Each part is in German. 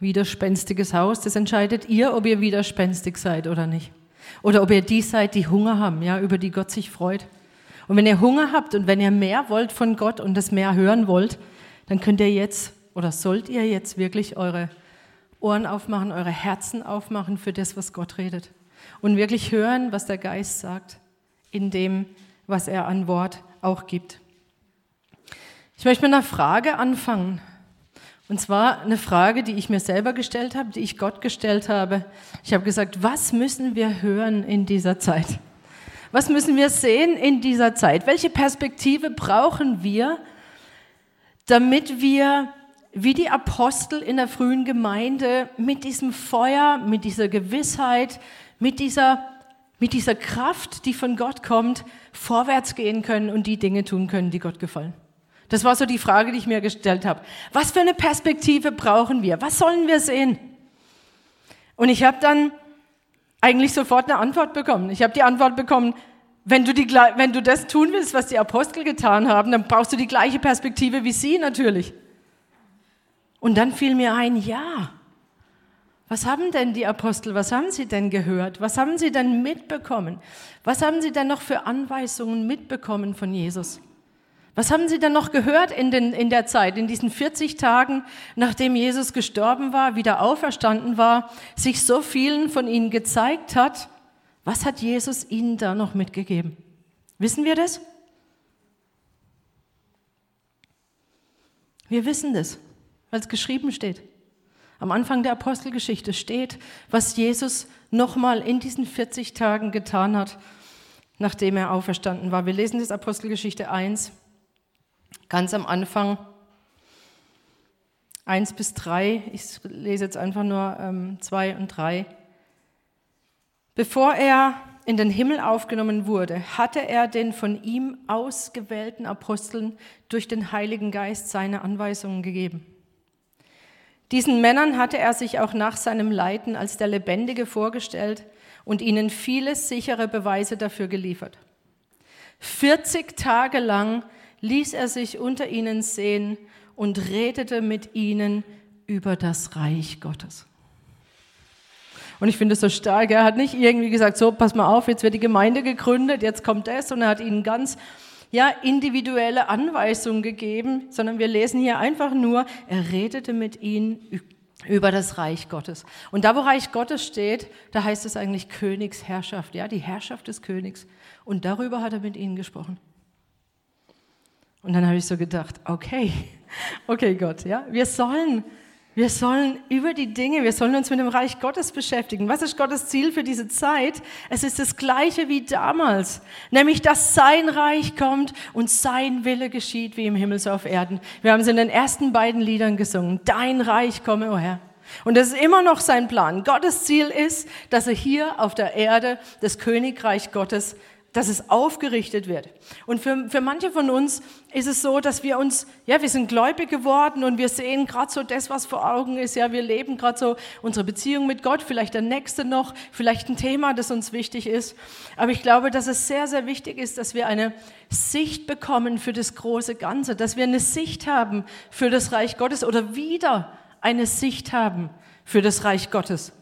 Widerspenstiges Haus, das entscheidet ihr, ob ihr widerspenstig seid oder nicht. Oder ob ihr die seid, die Hunger haben, ja, über die Gott sich freut. Und wenn ihr Hunger habt und wenn ihr mehr wollt von Gott und das mehr hören wollt, dann könnt ihr jetzt oder sollt ihr jetzt wirklich eure Ohren aufmachen, eure Herzen aufmachen für das, was Gott redet. Und wirklich hören, was der Geist sagt, in dem, was er an Wort auch gibt. Ich möchte mit einer Frage anfangen. Und zwar eine Frage, die ich mir selber gestellt habe, die ich Gott gestellt habe. Ich habe gesagt, was müssen wir hören in dieser Zeit? Was müssen wir sehen in dieser Zeit? Welche Perspektive brauchen wir, damit wir wie die Apostel in der frühen Gemeinde mit diesem Feuer, mit dieser Gewissheit, mit dieser, mit dieser Kraft, die von Gott kommt, vorwärts gehen können und die Dinge tun können, die Gott gefallen. Das war so die Frage, die ich mir gestellt habe. Was für eine Perspektive brauchen wir? Was sollen wir sehen? Und ich habe dann eigentlich sofort eine Antwort bekommen. Ich habe die Antwort bekommen, wenn du, die, wenn du das tun willst, was die Apostel getan haben, dann brauchst du die gleiche Perspektive wie sie natürlich. Und dann fiel mir ein, ja, was haben denn die Apostel, was haben sie denn gehört? Was haben sie denn mitbekommen? Was haben sie denn noch für Anweisungen mitbekommen von Jesus? Was haben sie denn noch gehört in, den, in der Zeit, in diesen 40 Tagen, nachdem Jesus gestorben war, wieder auferstanden war, sich so vielen von ihnen gezeigt hat? Was hat Jesus ihnen da noch mitgegeben? Wissen wir das? Wir wissen das, weil es geschrieben steht. Am Anfang der Apostelgeschichte steht, was Jesus nochmal in diesen 40 Tagen getan hat, nachdem er auferstanden war. Wir lesen das Apostelgeschichte 1, Ganz am Anfang 1 bis 3, ich lese jetzt einfach nur ähm, 2 und 3. Bevor er in den Himmel aufgenommen wurde, hatte er den von ihm ausgewählten Aposteln durch den Heiligen Geist seine Anweisungen gegeben. Diesen Männern hatte er sich auch nach seinem Leiden als der Lebendige vorgestellt und ihnen viele sichere Beweise dafür geliefert. 40 Tage lang ließ er sich unter ihnen sehen und redete mit ihnen über das Reich Gottes. Und ich finde es so stark. Er hat nicht irgendwie gesagt, so, pass mal auf, jetzt wird die Gemeinde gegründet, jetzt kommt das, und er hat ihnen ganz ja, individuelle Anweisungen gegeben, sondern wir lesen hier einfach nur, er redete mit ihnen über das Reich Gottes. Und da, wo Reich Gottes steht, da heißt es eigentlich Königsherrschaft, ja, die Herrschaft des Königs. Und darüber hat er mit ihnen gesprochen. Und dann habe ich so gedacht, okay, okay Gott, ja, wir sollen, wir sollen über die Dinge, wir sollen uns mit dem Reich Gottes beschäftigen. Was ist Gottes Ziel für diese Zeit? Es ist das gleiche wie damals, nämlich dass sein Reich kommt und sein Wille geschieht wie im Himmel so auf Erden. Wir haben es in den ersten beiden Liedern gesungen. Dein Reich komme, o oh Herr. Und das ist immer noch sein Plan. Gottes Ziel ist, dass er hier auf der Erde das Königreich Gottes dass es aufgerichtet wird. Und für, für manche von uns ist es so, dass wir uns, ja, wir sind gläubig geworden und wir sehen gerade so das, was vor Augen ist. Ja, wir leben gerade so unsere Beziehung mit Gott, vielleicht der nächste noch, vielleicht ein Thema, das uns wichtig ist. Aber ich glaube, dass es sehr, sehr wichtig ist, dass wir eine Sicht bekommen für das große Ganze, dass wir eine Sicht haben für das Reich Gottes oder wieder eine Sicht haben für das Reich Gottes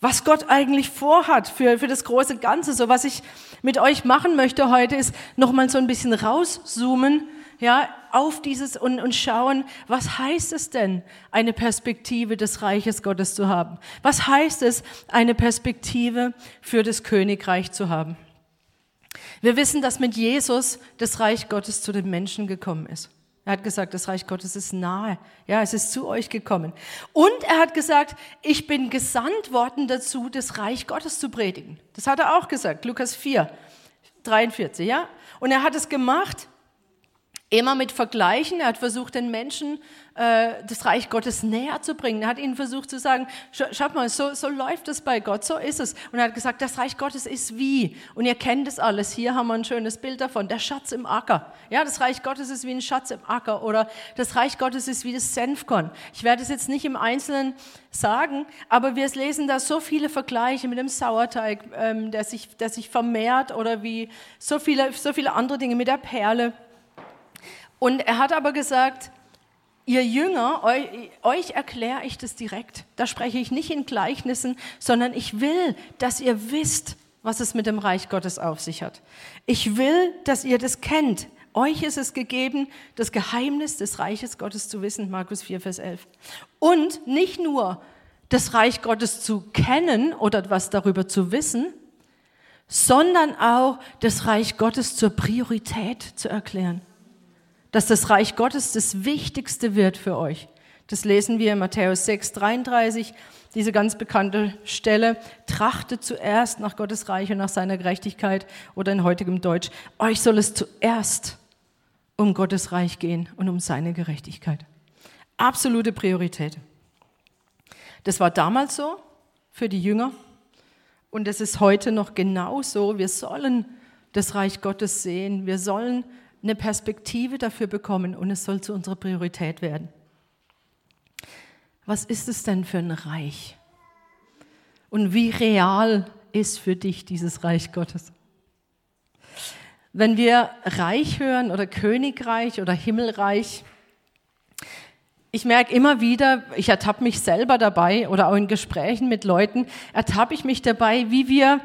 was Gott eigentlich vorhat für, für das große Ganze. So was ich mit euch machen möchte heute ist nochmal so ein bisschen rauszoomen, ja, auf dieses und, und schauen, was heißt es denn, eine Perspektive des Reiches Gottes zu haben? Was heißt es, eine Perspektive für das Königreich zu haben? Wir wissen, dass mit Jesus das Reich Gottes zu den Menschen gekommen ist. Er hat gesagt, das Reich Gottes ist nahe. Ja, es ist zu euch gekommen. Und er hat gesagt, ich bin gesandt worden dazu, das Reich Gottes zu predigen. Das hat er auch gesagt, Lukas 4, 43, ja. Und er hat es gemacht, immer mit Vergleichen. Er hat versucht, den Menschen äh, das Reich Gottes näher zu bringen. Er hat ihnen versucht zu sagen, schaut mal, so, so läuft es bei Gott, so ist es. Und er hat gesagt, das Reich Gottes ist wie. Und ihr kennt es alles. Hier haben wir ein schönes Bild davon. Der Schatz im Acker. Ja, das Reich Gottes ist wie ein Schatz im Acker. Oder das Reich Gottes ist wie das Senfkorn. Ich werde es jetzt nicht im Einzelnen sagen, aber wir lesen da so viele Vergleiche mit dem Sauerteig, ähm, der, sich, der sich vermehrt oder wie so viele, so viele andere Dinge mit der Perle. Und er hat aber gesagt, Ihr Jünger, euch, euch erkläre ich das direkt. Da spreche ich nicht in Gleichnissen, sondern ich will, dass ihr wisst, was es mit dem Reich Gottes auf sich hat. Ich will, dass ihr das kennt. Euch ist es gegeben, das Geheimnis des Reiches Gottes zu wissen, Markus 4, Vers 11. Und nicht nur das Reich Gottes zu kennen oder was darüber zu wissen, sondern auch das Reich Gottes zur Priorität zu erklären dass das Reich Gottes das Wichtigste wird für euch. Das lesen wir in Matthäus 6, 33, diese ganz bekannte Stelle. Trachtet zuerst nach Gottes Reich und nach seiner Gerechtigkeit oder in heutigem Deutsch. Euch soll es zuerst um Gottes Reich gehen und um seine Gerechtigkeit. Absolute Priorität. Das war damals so für die Jünger und es ist heute noch genauso. Wir sollen das Reich Gottes sehen. Wir sollen eine Perspektive dafür bekommen und es soll zu unserer Priorität werden. Was ist es denn für ein Reich? Und wie real ist für dich dieses Reich Gottes? Wenn wir Reich hören oder Königreich oder Himmelreich, ich merke immer wieder, ich ertappe mich selber dabei oder auch in Gesprächen mit Leuten, ertappe ich mich dabei, wie wir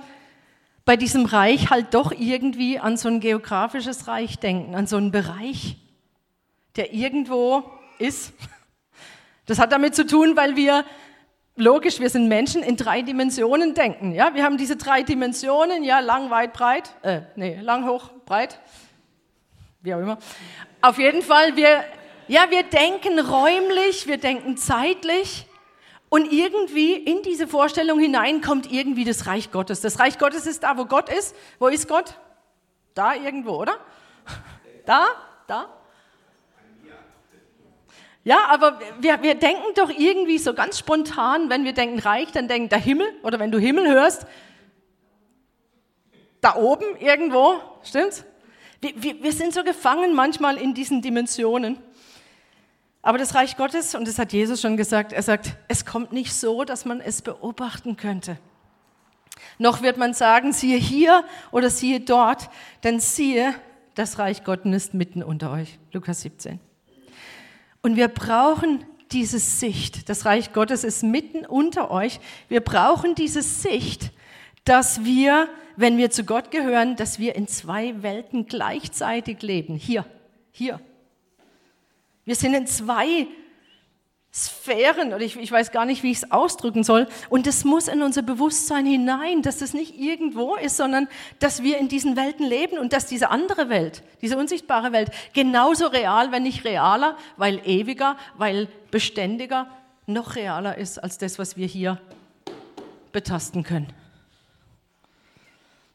bei diesem Reich halt doch irgendwie an so ein geografisches Reich denken, an so einen Bereich, der irgendwo ist. Das hat damit zu tun, weil wir, logisch, wir sind Menschen, in drei Dimensionen denken. Ja, wir haben diese drei Dimensionen, ja, lang, weit, breit, äh, nee, lang, hoch, breit, wie auch immer. Auf jeden Fall, wir, ja, wir denken räumlich, wir denken zeitlich und irgendwie in diese Vorstellung hinein kommt irgendwie das Reich Gottes. Das Reich Gottes ist da, wo Gott ist. Wo ist Gott? Da irgendwo, oder? Da? Da? Ja, aber wir, wir denken doch irgendwie so ganz spontan, wenn wir denken Reich, dann denken der Himmel oder wenn du Himmel hörst, da oben irgendwo, stimmt's? Wir, wir, wir sind so gefangen manchmal in diesen Dimensionen. Aber das Reich Gottes, und das hat Jesus schon gesagt, er sagt, es kommt nicht so, dass man es beobachten könnte. Noch wird man sagen, siehe hier oder siehe dort, denn siehe, das Reich Gottes ist mitten unter euch. Lukas 17. Und wir brauchen diese Sicht. Das Reich Gottes ist mitten unter euch. Wir brauchen diese Sicht, dass wir, wenn wir zu Gott gehören, dass wir in zwei Welten gleichzeitig leben. Hier, hier wir sind in zwei Sphären, oder ich, ich, weiß gar nicht, wie ich es ausdrücken soll. Und das muss in unser Bewusstsein hinein, dass das nicht irgendwo ist, sondern dass wir in diesen Welten leben und dass diese andere Welt, diese unsichtbare Welt, genauso real, wenn nicht realer, weil ewiger, weil beständiger, noch realer ist als das, was wir hier betasten können.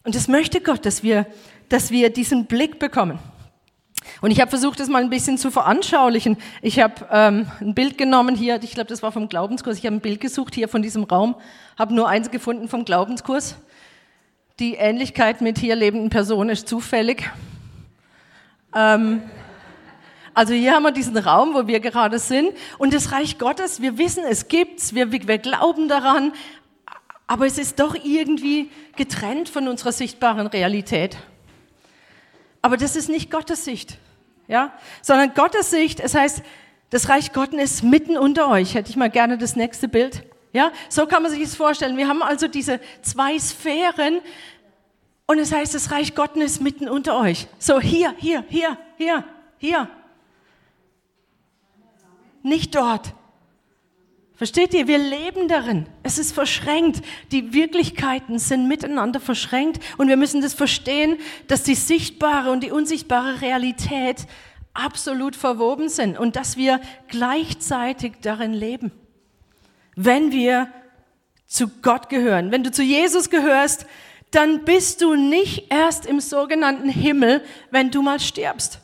Und das möchte Gott, dass wir, dass wir diesen Blick bekommen. Und ich habe versucht, das mal ein bisschen zu veranschaulichen. Ich habe ähm, ein Bild genommen hier, ich glaube, das war vom Glaubenskurs. Ich habe ein Bild gesucht hier von diesem Raum, habe nur eins gefunden vom Glaubenskurs. Die Ähnlichkeit mit hier lebenden Personen ist zufällig. Ähm, also hier haben wir diesen Raum, wo wir gerade sind. Und das Reich Gottes, wir wissen, es gibt's, wir, wir glauben daran, aber es ist doch irgendwie getrennt von unserer sichtbaren Realität. Aber das ist nicht Gottes Sicht, ja, sondern Gottes Sicht. Es heißt, das Reich Gottes ist mitten unter euch. Hätte ich mal gerne das nächste Bild. Ja, so kann man sich das vorstellen. Wir haben also diese zwei Sphären und es heißt, das Reich Gottes ist mitten unter euch. So hier, hier, hier, hier, hier. Nicht dort. Versteht ihr? Wir leben darin. Es ist verschränkt. Die Wirklichkeiten sind miteinander verschränkt und wir müssen das verstehen, dass die sichtbare und die unsichtbare Realität absolut verwoben sind und dass wir gleichzeitig darin leben. Wenn wir zu Gott gehören, wenn du zu Jesus gehörst, dann bist du nicht erst im sogenannten Himmel, wenn du mal stirbst.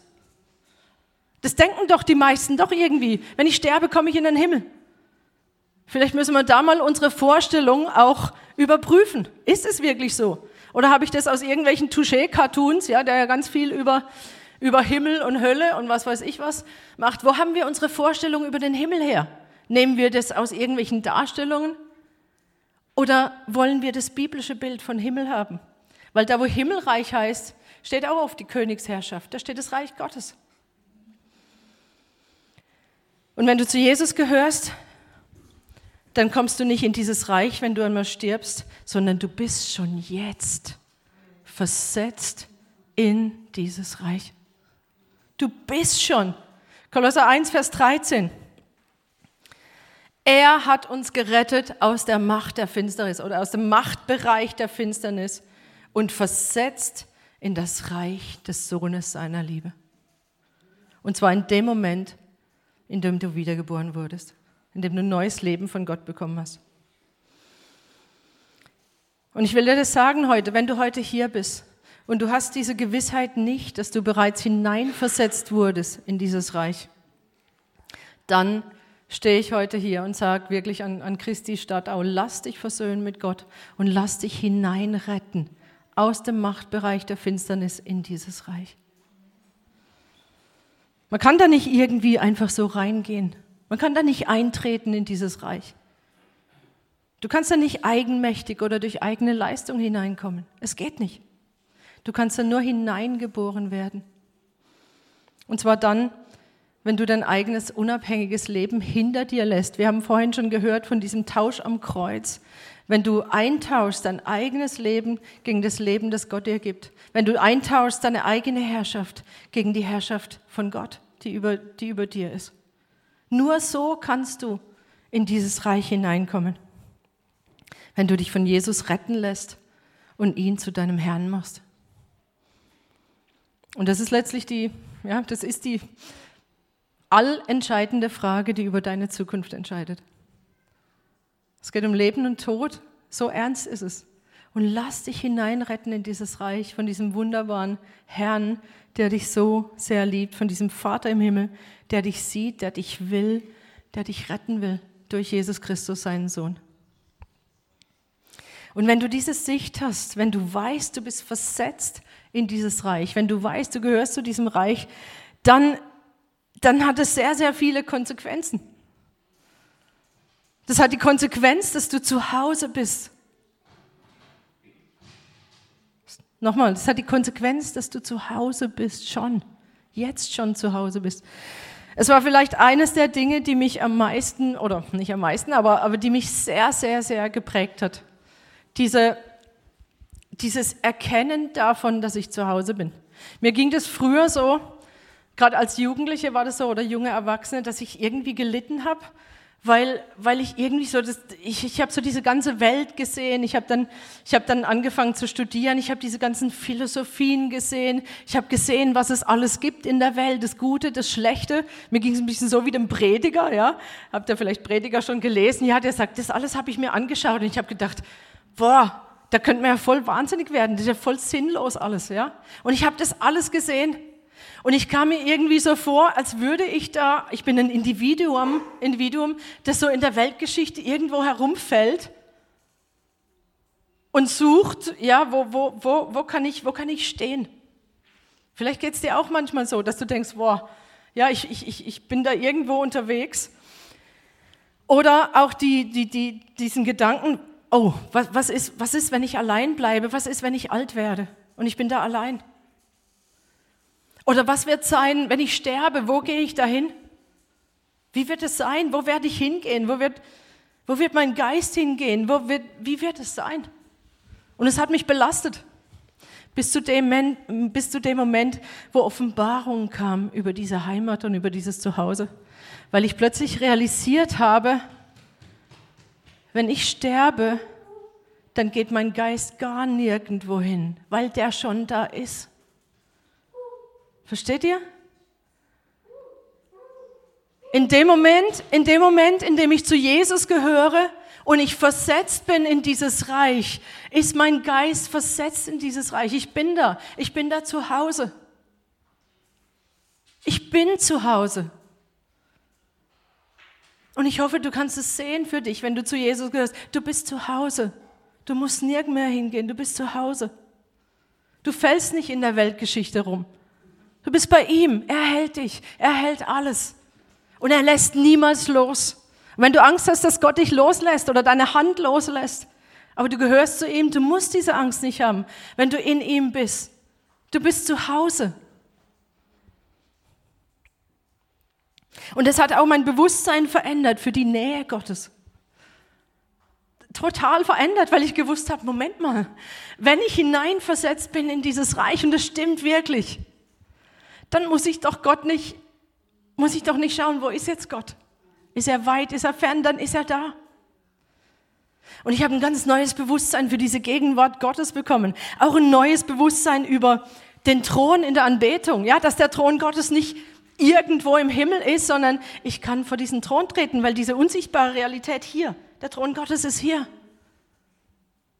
Das denken doch die meisten doch irgendwie. Wenn ich sterbe, komme ich in den Himmel. Vielleicht müssen wir da mal unsere Vorstellung auch überprüfen. Ist es wirklich so? Oder habe ich das aus irgendwelchen Touché-Cartoons, ja, der ja ganz viel über, über Himmel und Hölle und was weiß ich was macht? Wo haben wir unsere Vorstellung über den Himmel her? Nehmen wir das aus irgendwelchen Darstellungen? Oder wollen wir das biblische Bild von Himmel haben? Weil da, wo Himmelreich heißt, steht auch auf die Königsherrschaft, da steht das Reich Gottes. Und wenn du zu Jesus gehörst, dann kommst du nicht in dieses Reich, wenn du einmal stirbst, sondern du bist schon jetzt versetzt in dieses Reich. Du bist schon. Kolosser 1, Vers 13. Er hat uns gerettet aus der Macht der Finsternis oder aus dem Machtbereich der Finsternis und versetzt in das Reich des Sohnes seiner Liebe. Und zwar in dem Moment, in dem du wiedergeboren wurdest, in dem du ein neues Leben von Gott bekommen hast. Und ich will dir das sagen heute, wenn du heute hier bist und du hast diese Gewissheit nicht, dass du bereits hineinversetzt wurdest in dieses Reich, dann stehe ich heute hier und sage wirklich an, an Christi Stadtau, lass dich versöhnen mit Gott und lass dich hineinretten aus dem Machtbereich der Finsternis in dieses Reich. Man kann da nicht irgendwie einfach so reingehen. Man kann da nicht eintreten in dieses Reich. Du kannst da nicht eigenmächtig oder durch eigene Leistung hineinkommen. Es geht nicht. Du kannst da nur hineingeboren werden. Und zwar dann, wenn du dein eigenes unabhängiges Leben hinter dir lässt. Wir haben vorhin schon gehört von diesem Tausch am Kreuz. Wenn du eintauschst dein eigenes Leben gegen das Leben, das Gott dir gibt. Wenn du eintauschst deine eigene Herrschaft gegen die Herrschaft von Gott, die über, die über dir ist. Nur so kannst du in dieses Reich hineinkommen. Wenn du dich von Jesus retten lässt und ihn zu deinem Herrn machst. Und das ist letztlich die, ja, das ist die allentscheidende Frage, die über deine Zukunft entscheidet. Es geht um Leben und Tod, so ernst ist es. Und lass dich hineinretten in dieses Reich von diesem wunderbaren Herrn, der dich so sehr liebt, von diesem Vater im Himmel, der dich sieht, der dich will, der dich retten will durch Jesus Christus, seinen Sohn. Und wenn du diese Sicht hast, wenn du weißt, du bist versetzt in dieses Reich, wenn du weißt, du gehörst zu diesem Reich, dann, dann hat es sehr, sehr viele Konsequenzen. Das hat die Konsequenz, dass du zu Hause bist. Nochmal, das hat die Konsequenz, dass du zu Hause bist, schon. Jetzt schon zu Hause bist. Es war vielleicht eines der Dinge, die mich am meisten, oder nicht am meisten, aber, aber die mich sehr, sehr, sehr geprägt hat. Diese dieses Erkennen davon, dass ich zu Hause bin. Mir ging das früher so, gerade als Jugendliche war das so oder junge Erwachsene, dass ich irgendwie gelitten habe, weil, weil ich irgendwie so, das, ich, ich habe so diese ganze Welt gesehen, ich habe dann, ich hab dann angefangen zu studieren, ich habe diese ganzen Philosophien gesehen, ich habe gesehen, was es alles gibt in der Welt, das Gute, das Schlechte. Mir ging es ein bisschen so wie dem Prediger, ja, habt ihr vielleicht Prediger schon gelesen? Ja, der sagt, das alles habe ich mir angeschaut und ich habe gedacht, boah, da könnte man ja voll wahnsinnig werden. Das ist ja voll sinnlos alles, ja. Und ich habe das alles gesehen. Und ich kam mir irgendwie so vor, als würde ich da, ich bin ein Individuum, Individuum, das so in der Weltgeschichte irgendwo herumfällt und sucht, ja, wo, wo, wo, wo, kann, ich, wo kann ich stehen? Vielleicht geht es dir auch manchmal so, dass du denkst, boah, ja, ich, ich, ich bin da irgendwo unterwegs. Oder auch die, die, die, diesen Gedanken, oh, was, was, ist, was ist, wenn ich allein bleibe? Was ist, wenn ich alt werde und ich bin da allein? Oder was wird sein, wenn ich sterbe? Wo gehe ich dahin? Wie wird es sein? Wo werde ich hingehen? Wo wird, wo wird mein Geist hingehen? Wo wird, wie wird es sein? Und es hat mich belastet. Bis zu, dem, bis zu dem Moment, wo Offenbarung kam über diese Heimat und über dieses Zuhause. Weil ich plötzlich realisiert habe, wenn ich sterbe, dann geht mein Geist gar nirgendwo hin, weil der schon da ist. Versteht ihr? In dem Moment, in dem Moment, in dem ich zu Jesus gehöre und ich versetzt bin in dieses Reich, ist mein Geist versetzt in dieses Reich. Ich bin da, ich bin da zu Hause. Ich bin zu Hause. Und ich hoffe, du kannst es sehen für dich, wenn du zu Jesus gehörst. Du bist zu Hause. Du musst nirgends mehr hingehen. Du bist zu Hause. Du fällst nicht in der Weltgeschichte rum. Du bist bei ihm. Er hält dich. Er hält alles. Und er lässt niemals los. Wenn du Angst hast, dass Gott dich loslässt oder deine Hand loslässt, aber du gehörst zu ihm, du musst diese Angst nicht haben, wenn du in ihm bist. Du bist zu Hause. Und das hat auch mein Bewusstsein verändert für die Nähe Gottes. Total verändert, weil ich gewusst habe, Moment mal, wenn ich hineinversetzt bin in dieses Reich, und das stimmt wirklich, dann muss ich doch Gott nicht, muss ich doch nicht schauen, wo ist jetzt Gott? Ist er weit, ist er fern, dann ist er da. Und ich habe ein ganz neues Bewusstsein für diese Gegenwart Gottes bekommen. Auch ein neues Bewusstsein über den Thron in der Anbetung. Ja, dass der Thron Gottes nicht irgendwo im Himmel ist, sondern ich kann vor diesen Thron treten, weil diese unsichtbare Realität hier, der Thron Gottes ist hier.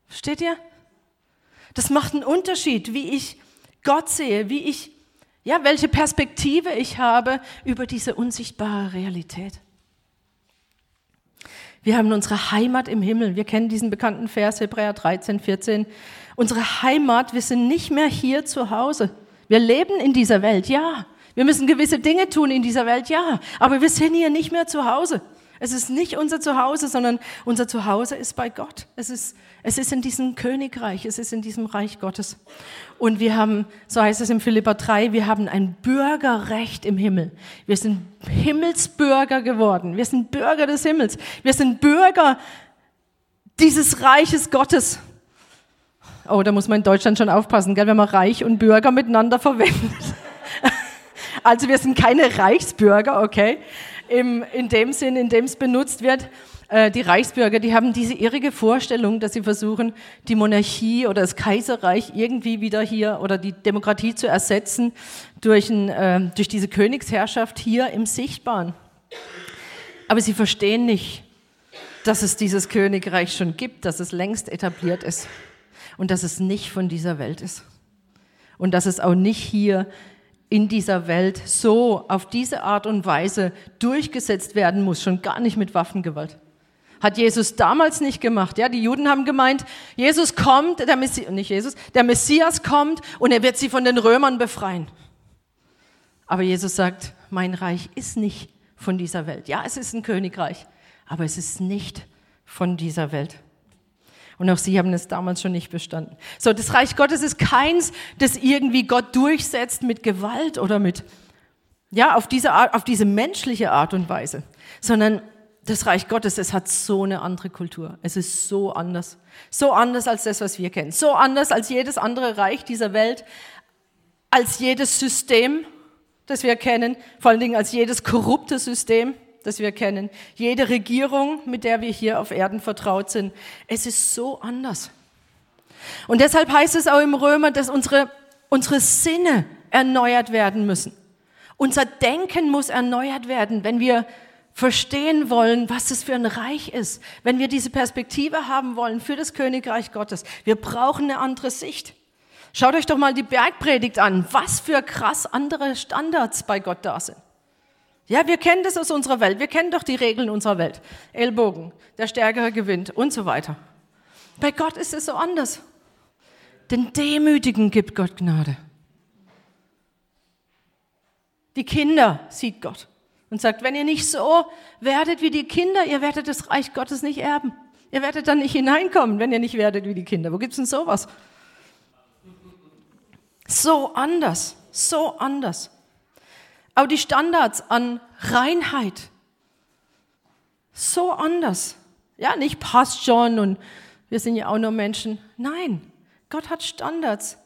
Versteht ihr? Das macht einen Unterschied, wie ich Gott sehe, wie ich, ja, welche Perspektive ich habe über diese unsichtbare Realität. Wir haben unsere Heimat im Himmel. Wir kennen diesen bekannten Vers, Hebräer 13, 14. Unsere Heimat, wir sind nicht mehr hier zu Hause. Wir leben in dieser Welt, ja. Wir müssen gewisse Dinge tun in dieser Welt, ja. Aber wir sind hier nicht mehr zu Hause. Es ist nicht unser Zuhause, sondern unser Zuhause ist bei Gott. Es ist, es ist in diesem Königreich, es ist in diesem Reich Gottes. Und wir haben, so heißt es im Philippa 3, wir haben ein Bürgerrecht im Himmel. Wir sind Himmelsbürger geworden. Wir sind Bürger des Himmels. Wir sind Bürger dieses Reiches Gottes. Oh, da muss man in Deutschland schon aufpassen, gell, wenn man Reich und Bürger miteinander verwendet. Also wir sind keine Reichsbürger, okay? Im, in dem Sinn, in dem es benutzt wird. Äh, die Reichsbürger, die haben diese irrige Vorstellung, dass sie versuchen, die Monarchie oder das Kaiserreich irgendwie wieder hier oder die Demokratie zu ersetzen durch, ein, äh, durch diese Königsherrschaft hier im Sichtbaren. Aber sie verstehen nicht, dass es dieses Königreich schon gibt, dass es längst etabliert ist und dass es nicht von dieser Welt ist. Und dass es auch nicht hier in dieser Welt so auf diese Art und Weise durchgesetzt werden muss, schon gar nicht mit Waffengewalt. Hat Jesus damals nicht gemacht. Ja, die Juden haben gemeint, Jesus kommt, der Messias, nicht Jesus, der Messias kommt und er wird sie von den Römern befreien. Aber Jesus sagt, mein Reich ist nicht von dieser Welt. Ja, es ist ein Königreich, aber es ist nicht von dieser Welt. Und auch sie haben es damals schon nicht bestanden. So, das Reich Gottes ist keins, das irgendwie Gott durchsetzt mit Gewalt oder mit, ja, auf diese Art, auf diese menschliche Art und Weise, sondern das Reich Gottes, es hat so eine andere Kultur. Es ist so anders. So anders als das, was wir kennen. So anders als jedes andere Reich dieser Welt, als jedes System, das wir kennen, vor allen Dingen als jedes korrupte System das wir kennen, jede Regierung, mit der wir hier auf Erden vertraut sind. Es ist so anders. Und deshalb heißt es auch im Römer, dass unsere, unsere Sinne erneuert werden müssen. Unser Denken muss erneuert werden, wenn wir verstehen wollen, was es für ein Reich ist, wenn wir diese Perspektive haben wollen für das Königreich Gottes. Wir brauchen eine andere Sicht. Schaut euch doch mal die Bergpredigt an, was für krass andere Standards bei Gott da sind. Ja, wir kennen das aus unserer Welt. Wir kennen doch die Regeln unserer Welt. Ellbogen, der Stärkere gewinnt und so weiter. Bei Gott ist es so anders. Den Demütigen gibt Gott Gnade. Die Kinder sieht Gott und sagt, wenn ihr nicht so werdet wie die Kinder, ihr werdet das Reich Gottes nicht erben. Ihr werdet dann nicht hineinkommen, wenn ihr nicht werdet wie die Kinder. Wo gibt's denn sowas? So anders, so anders. Auch die Standards an Reinheit. So anders. Ja, nicht passt schon und wir sind ja auch nur Menschen. Nein, Gott hat Standards.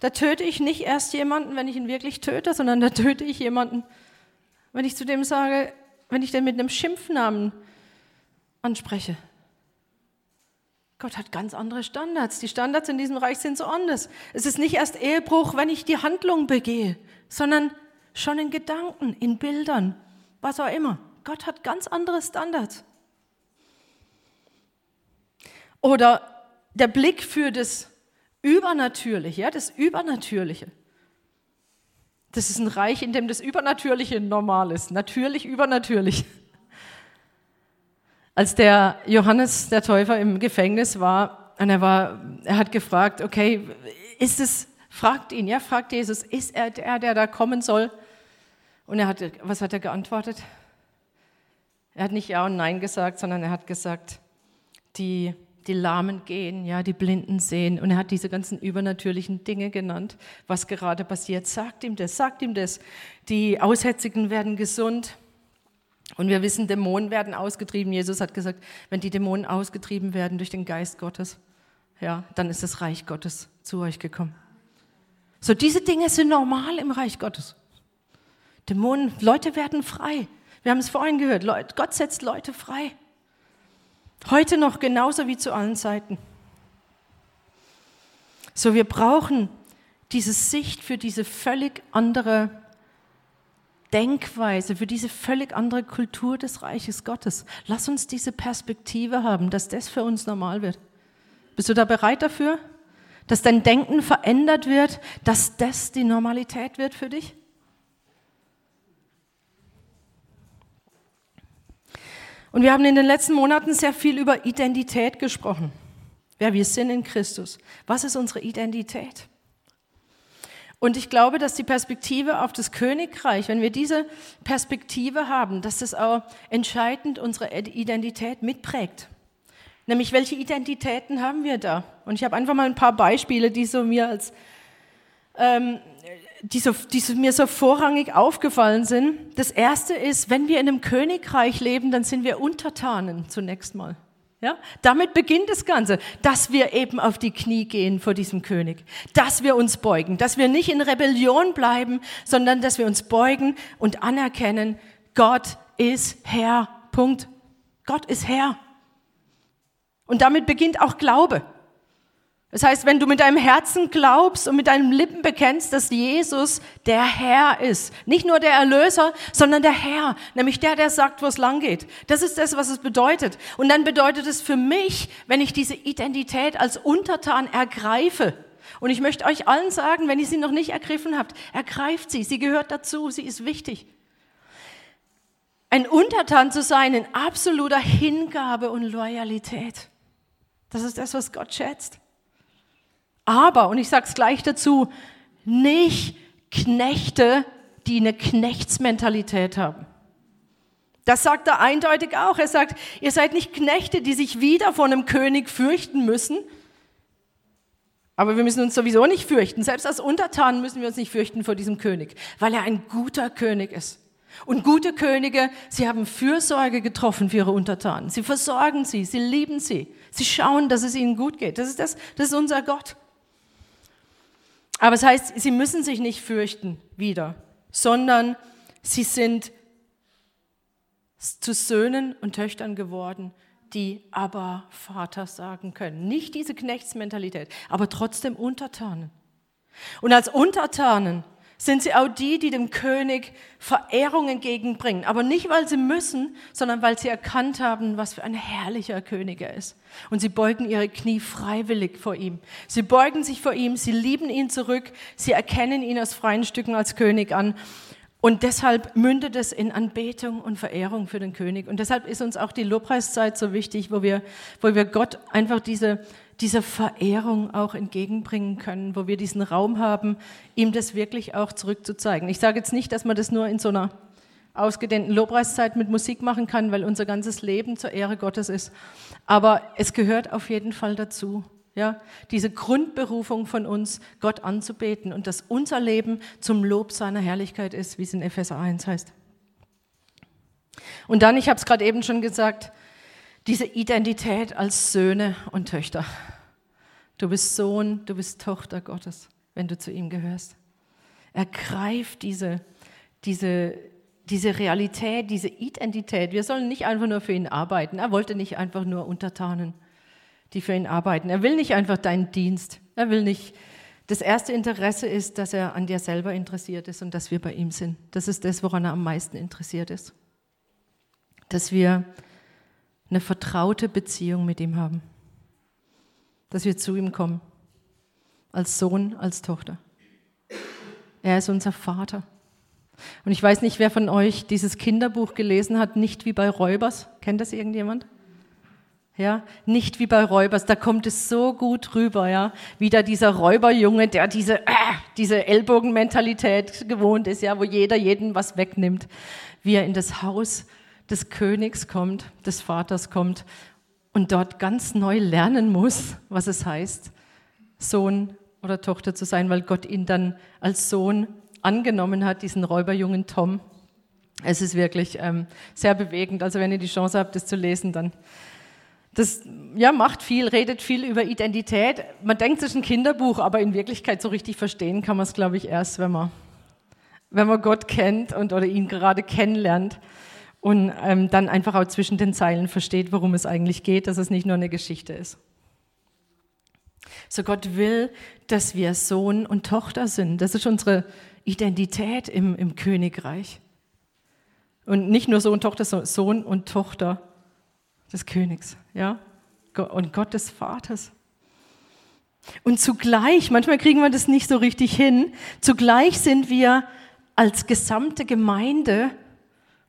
Da töte ich nicht erst jemanden, wenn ich ihn wirklich töte, sondern da töte ich jemanden, wenn ich zu dem sage, wenn ich den mit einem Schimpfnamen anspreche. Gott hat ganz andere Standards. Die Standards in diesem Reich sind so anders. Es ist nicht erst Ehebruch, wenn ich die Handlung begehe, sondern schon in Gedanken, in Bildern, was auch immer. Gott hat ganz andere Standards. Oder der Blick für das Übernatürliche, ja, das Übernatürliche. Das ist ein Reich, in dem das Übernatürliche normal ist. Natürlich, übernatürlich. Als der Johannes, der Täufer, im Gefängnis war, und er war, er hat gefragt, okay, ist es, fragt ihn, ja, fragt Jesus, ist er der, der da kommen soll? Und er hat, was hat er geantwortet? Er hat nicht Ja und Nein gesagt, sondern er hat gesagt, die, die Lahmen gehen, ja, die Blinden sehen. Und er hat diese ganzen übernatürlichen Dinge genannt, was gerade passiert. Sagt ihm das, sagt ihm das. Die Aussätzigen werden gesund. Und wir wissen, Dämonen werden ausgetrieben. Jesus hat gesagt, wenn die Dämonen ausgetrieben werden durch den Geist Gottes, ja, dann ist das Reich Gottes zu euch gekommen. So, diese Dinge sind normal im Reich Gottes. Dämonen, Leute werden frei. Wir haben es vorhin gehört, Gott setzt Leute frei. Heute noch genauso wie zu allen Zeiten. So, wir brauchen diese Sicht für diese völlig andere Denkweise, für diese völlig andere Kultur des Reiches Gottes. Lass uns diese Perspektive haben, dass das für uns normal wird. Bist du da bereit dafür? Dass dein Denken verändert wird, dass das die Normalität wird für dich? Und wir haben in den letzten Monaten sehr viel über Identität gesprochen. Wer wir sind in Christus. Was ist unsere Identität? Und ich glaube, dass die Perspektive auf das Königreich, wenn wir diese Perspektive haben, dass das auch entscheidend unsere Identität mitprägt. Nämlich, welche Identitäten haben wir da? Und ich habe einfach mal ein paar Beispiele, die so mir als ähm, die, so, die mir so vorrangig aufgefallen sind. Das erste ist, wenn wir in einem Königreich leben, dann sind wir Untertanen zunächst mal. Ja, damit beginnt das Ganze, dass wir eben auf die Knie gehen vor diesem König, dass wir uns beugen, dass wir nicht in Rebellion bleiben, sondern dass wir uns beugen und anerkennen, Gott ist Herr. Punkt. Gott ist Herr. Und damit beginnt auch Glaube. Das heißt, wenn du mit deinem Herzen glaubst und mit deinen Lippen bekennst, dass Jesus der Herr ist, nicht nur der Erlöser, sondern der Herr, nämlich der, der sagt, wo es lang geht. Das ist das, was es bedeutet. Und dann bedeutet es für mich, wenn ich diese Identität als Untertan ergreife, und ich möchte euch allen sagen, wenn ihr sie noch nicht ergriffen habt, ergreift sie, sie gehört dazu, sie ist wichtig. Ein Untertan zu sein in absoluter Hingabe und Loyalität. Das ist das, was Gott schätzt. Aber, und ich sage es gleich dazu, nicht Knechte, die eine Knechtsmentalität haben. Das sagt er eindeutig auch. Er sagt, ihr seid nicht Knechte, die sich wieder vor einem König fürchten müssen. Aber wir müssen uns sowieso nicht fürchten. Selbst als Untertanen müssen wir uns nicht fürchten vor diesem König, weil er ein guter König ist. Und gute Könige, sie haben Fürsorge getroffen für ihre Untertanen. Sie versorgen sie, sie lieben sie. Sie schauen, dass es ihnen gut geht. Das ist, das, das ist unser Gott. Aber es heißt, sie müssen sich nicht fürchten wieder, sondern sie sind zu Söhnen und Töchtern geworden, die aber Vater sagen können. Nicht diese Knechtsmentalität, aber trotzdem Untertanen. Und als Untertanen sind sie auch die, die dem König Verehrung entgegenbringen. Aber nicht, weil sie müssen, sondern weil sie erkannt haben, was für ein herrlicher König er ist. Und sie beugen ihre Knie freiwillig vor ihm. Sie beugen sich vor ihm, sie lieben ihn zurück, sie erkennen ihn aus freien Stücken als König an. Und deshalb mündet es in Anbetung und Verehrung für den König. Und deshalb ist uns auch die Lobpreiszeit so wichtig, wo wir, wo wir Gott einfach diese dieser Verehrung auch entgegenbringen können, wo wir diesen Raum haben, ihm das wirklich auch zurückzuzeigen. Ich sage jetzt nicht, dass man das nur in so einer ausgedehnten Lobpreiszeit mit Musik machen kann, weil unser ganzes Leben zur Ehre Gottes ist. Aber es gehört auf jeden Fall dazu. Ja, diese Grundberufung von uns, Gott anzubeten und dass unser Leben zum Lob seiner Herrlichkeit ist, wie es in Epheser 1 heißt. Und dann, ich habe es gerade eben schon gesagt, diese Identität als Söhne und Töchter. Du bist Sohn, du bist Tochter Gottes, wenn du zu ihm gehörst. Ergreif diese, diese, diese Realität, diese Identität. Wir sollen nicht einfach nur für ihn arbeiten. Er wollte nicht einfach nur Untertanen, die für ihn arbeiten. Er will nicht einfach deinen Dienst. Er will nicht. Das erste Interesse ist, dass er an dir selber interessiert ist und dass wir bei ihm sind. Das ist das, woran er am meisten interessiert ist. Dass wir eine vertraute Beziehung mit ihm haben. Dass wir zu ihm kommen. Als Sohn, als Tochter. Er ist unser Vater. Und ich weiß nicht, wer von euch dieses Kinderbuch gelesen hat, nicht wie bei Räubers. Kennt das irgendjemand? Ja, nicht wie bei Räubers, da kommt es so gut rüber, ja. Wieder dieser Räuberjunge, der diese, äh, diese Ellbogenmentalität gewohnt ist, ja, wo jeder jeden was wegnimmt, wie er in das Haus des Königs kommt, des Vaters kommt und dort ganz neu lernen muss, was es heißt, Sohn oder Tochter zu sein, weil Gott ihn dann als Sohn angenommen hat, diesen Räuberjungen Tom. Es ist wirklich ähm, sehr bewegend. Also wenn ihr die Chance habt, das zu lesen, dann das ja, macht viel, redet viel über Identität. Man denkt, es ist ein Kinderbuch, aber in Wirklichkeit so richtig verstehen kann man es, glaube ich, erst, wenn man, wenn man Gott kennt und oder ihn gerade kennenlernt und ähm, dann einfach auch zwischen den Zeilen versteht, worum es eigentlich geht, dass es nicht nur eine Geschichte ist. So Gott will, dass wir Sohn und Tochter sind. Das ist unsere Identität im, im Königreich. Und nicht nur Sohn und Tochter, sondern Sohn und Tochter des Königs, ja, und Gott des Vaters. Und zugleich, manchmal kriegen wir das nicht so richtig hin, zugleich sind wir als gesamte Gemeinde,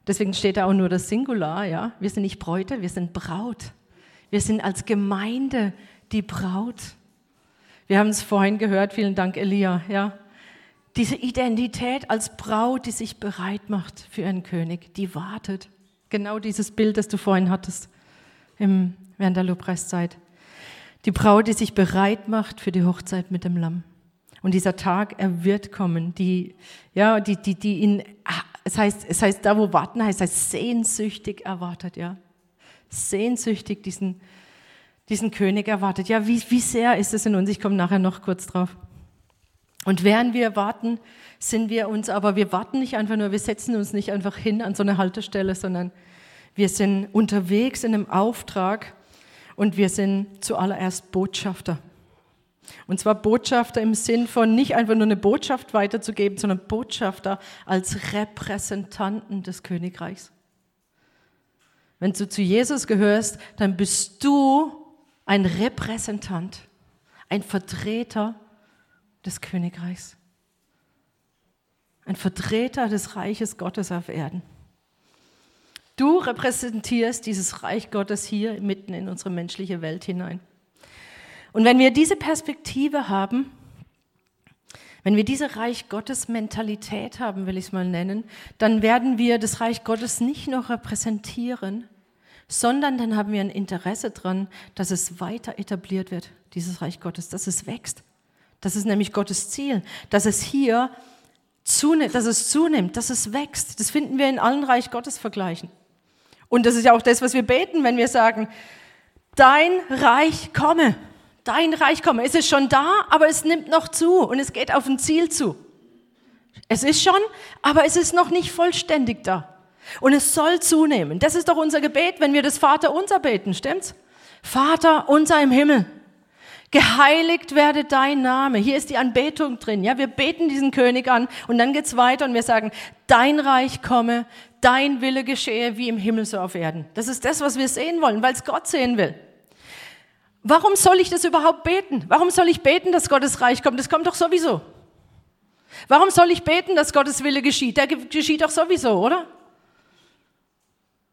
deswegen steht da auch nur das Singular, ja, wir sind nicht Bräute, wir sind Braut. Wir sind als Gemeinde die Braut. Wir haben es vorhin gehört, vielen Dank Elia, ja. Diese Identität als Braut, die sich bereit macht für einen König, die wartet. Genau dieses Bild, das du vorhin hattest im, während der Lobpreiszeit. Die Braut, die sich bereit macht für die Hochzeit mit dem Lamm. Und dieser Tag, er wird kommen. Die, ja, die, die, die ihn, es heißt, es heißt, da wo warten heißt, heißt sehnsüchtig erwartet, ja. Sehnsüchtig diesen, diesen König erwartet. Ja, wie, wie sehr ist es in uns? Ich komme nachher noch kurz drauf. Und während wir warten, sind wir uns, aber wir warten nicht einfach nur, wir setzen uns nicht einfach hin an so eine Haltestelle, sondern wir sind unterwegs in einem Auftrag und wir sind zuallererst Botschafter. Und zwar Botschafter im Sinn von nicht einfach nur eine Botschaft weiterzugeben, sondern Botschafter als Repräsentanten des Königreichs. Wenn du zu Jesus gehörst, dann bist du ein Repräsentant, ein Vertreter des Königreichs, ein Vertreter des Reiches Gottes auf Erden. Du repräsentierst dieses Reich Gottes hier mitten in unsere menschliche Welt hinein. Und wenn wir diese Perspektive haben, wenn wir diese Reich Gottes Mentalität haben, will ich es mal nennen, dann werden wir das Reich Gottes nicht nur repräsentieren, sondern dann haben wir ein Interesse daran, dass es weiter etabliert wird, dieses Reich Gottes, dass es wächst. Das ist nämlich Gottes Ziel, dass es hier zunimmt, dass es zunimmt, dass es wächst. Das finden wir in allen Reich Gottes Vergleichen. Und das ist ja auch das, was wir beten, wenn wir sagen, dein Reich komme, dein Reich komme. Es ist schon da, aber es nimmt noch zu und es geht auf ein Ziel zu. Es ist schon, aber es ist noch nicht vollständig da. Und es soll zunehmen. Das ist doch unser Gebet, wenn wir das Vater unser beten, stimmt's? Vater unser im Himmel. Geheiligt werde dein Name. Hier ist die Anbetung drin. Ja, wir beten diesen König an und dann geht's weiter und wir sagen, dein Reich komme, dein Wille geschehe wie im Himmel so auf Erden. Das ist das, was wir sehen wollen, weil es Gott sehen will. Warum soll ich das überhaupt beten? Warum soll ich beten, dass Gottes Reich kommt? Das kommt doch sowieso. Warum soll ich beten, dass Gottes Wille geschieht? Der geschieht doch sowieso, oder?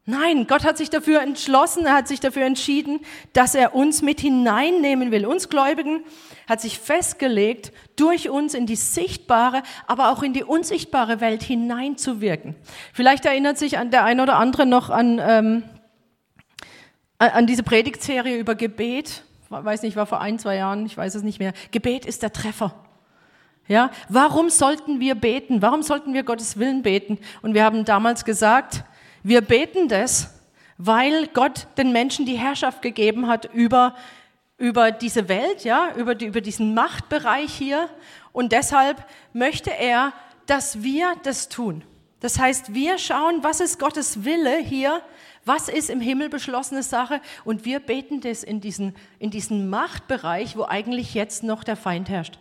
Nein, Gott hat sich dafür entschlossen, er hat sich dafür entschieden, dass er uns mit hineinnehmen will. Uns Gläubigen hat sich festgelegt, durch uns in die sichtbare, aber auch in die unsichtbare Welt hineinzuwirken. Vielleicht erinnert sich an der eine oder andere noch an, ähm, an diese Predigtserie über Gebet. Weiß nicht, war vor ein, zwei Jahren, ich weiß es nicht mehr. Gebet ist der Treffer. Ja, warum sollten wir beten? Warum sollten wir Gottes Willen beten? Und wir haben damals gesagt, wir beten das, weil Gott den Menschen die Herrschaft gegeben hat über, über diese Welt, ja, über, die, über diesen Machtbereich hier. Und deshalb möchte er, dass wir das tun. Das heißt, wir schauen, was ist Gottes Wille hier, was ist im Himmel beschlossene Sache und wir beten das in diesen, in diesen Machtbereich, wo eigentlich jetzt noch der Feind herrscht.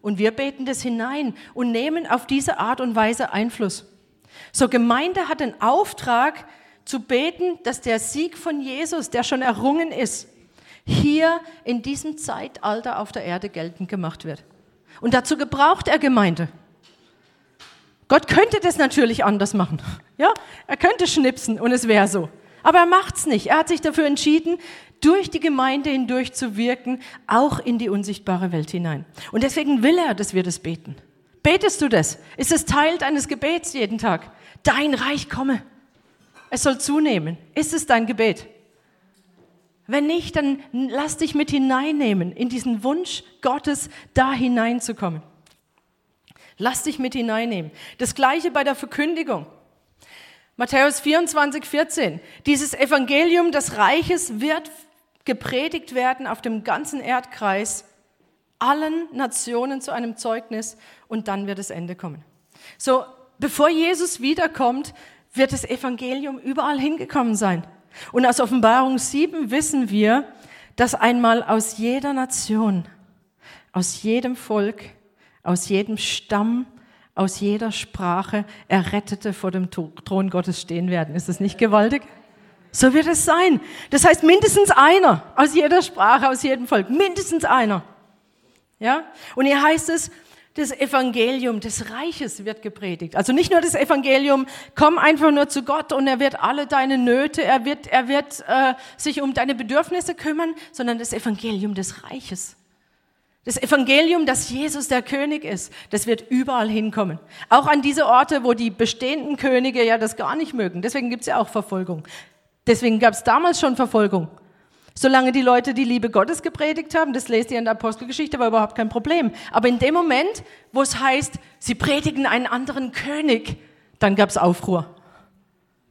Und wir beten das hinein und nehmen auf diese Art und Weise Einfluss. So Gemeinde hat den Auftrag zu beten, dass der Sieg von Jesus, der schon errungen ist, hier in diesem Zeitalter auf der Erde geltend gemacht wird. Und dazu gebraucht er Gemeinde. Gott könnte das natürlich anders machen. Ja, er könnte schnipsen und es wäre so. Aber er macht's nicht. Er hat sich dafür entschieden, durch die Gemeinde hindurch zu wirken, auch in die unsichtbare Welt hinein. Und deswegen will er, dass wir das beten. Betest du das? Ist es Teil deines Gebets jeden Tag? Dein Reich komme. Es soll zunehmen. Ist es dein Gebet? Wenn nicht, dann lass dich mit hineinnehmen in diesen Wunsch Gottes, da hineinzukommen. Lass dich mit hineinnehmen. Das gleiche bei der Verkündigung. Matthäus 24, 14. Dieses Evangelium des Reiches wird gepredigt werden auf dem ganzen Erdkreis, allen Nationen zu einem Zeugnis und dann wird das Ende kommen. So, bevor Jesus wiederkommt, wird das Evangelium überall hingekommen sein. Und aus Offenbarung 7 wissen wir, dass einmal aus jeder Nation, aus jedem Volk, aus jedem Stamm, aus jeder Sprache Errettete vor dem Thron Gottes stehen werden. Ist das nicht gewaltig? So wird es sein. Das heißt mindestens einer aus jeder Sprache, aus jedem Volk, mindestens einer. Ja? Und hier heißt es, das Evangelium des Reiches wird gepredigt. Also nicht nur das Evangelium, komm einfach nur zu Gott und er wird alle deine Nöte, er wird, er wird äh, sich um deine Bedürfnisse kümmern, sondern das Evangelium des Reiches. Das Evangelium, dass Jesus der König ist, das wird überall hinkommen. Auch an diese Orte, wo die bestehenden Könige ja das gar nicht mögen. Deswegen gibt es ja auch Verfolgung. Deswegen gab es damals schon Verfolgung. Solange die Leute die Liebe Gottes gepredigt haben, das lest ihr in der Apostelgeschichte, war überhaupt kein Problem. Aber in dem Moment, wo es heißt, sie predigen einen anderen König, dann gab es Aufruhr.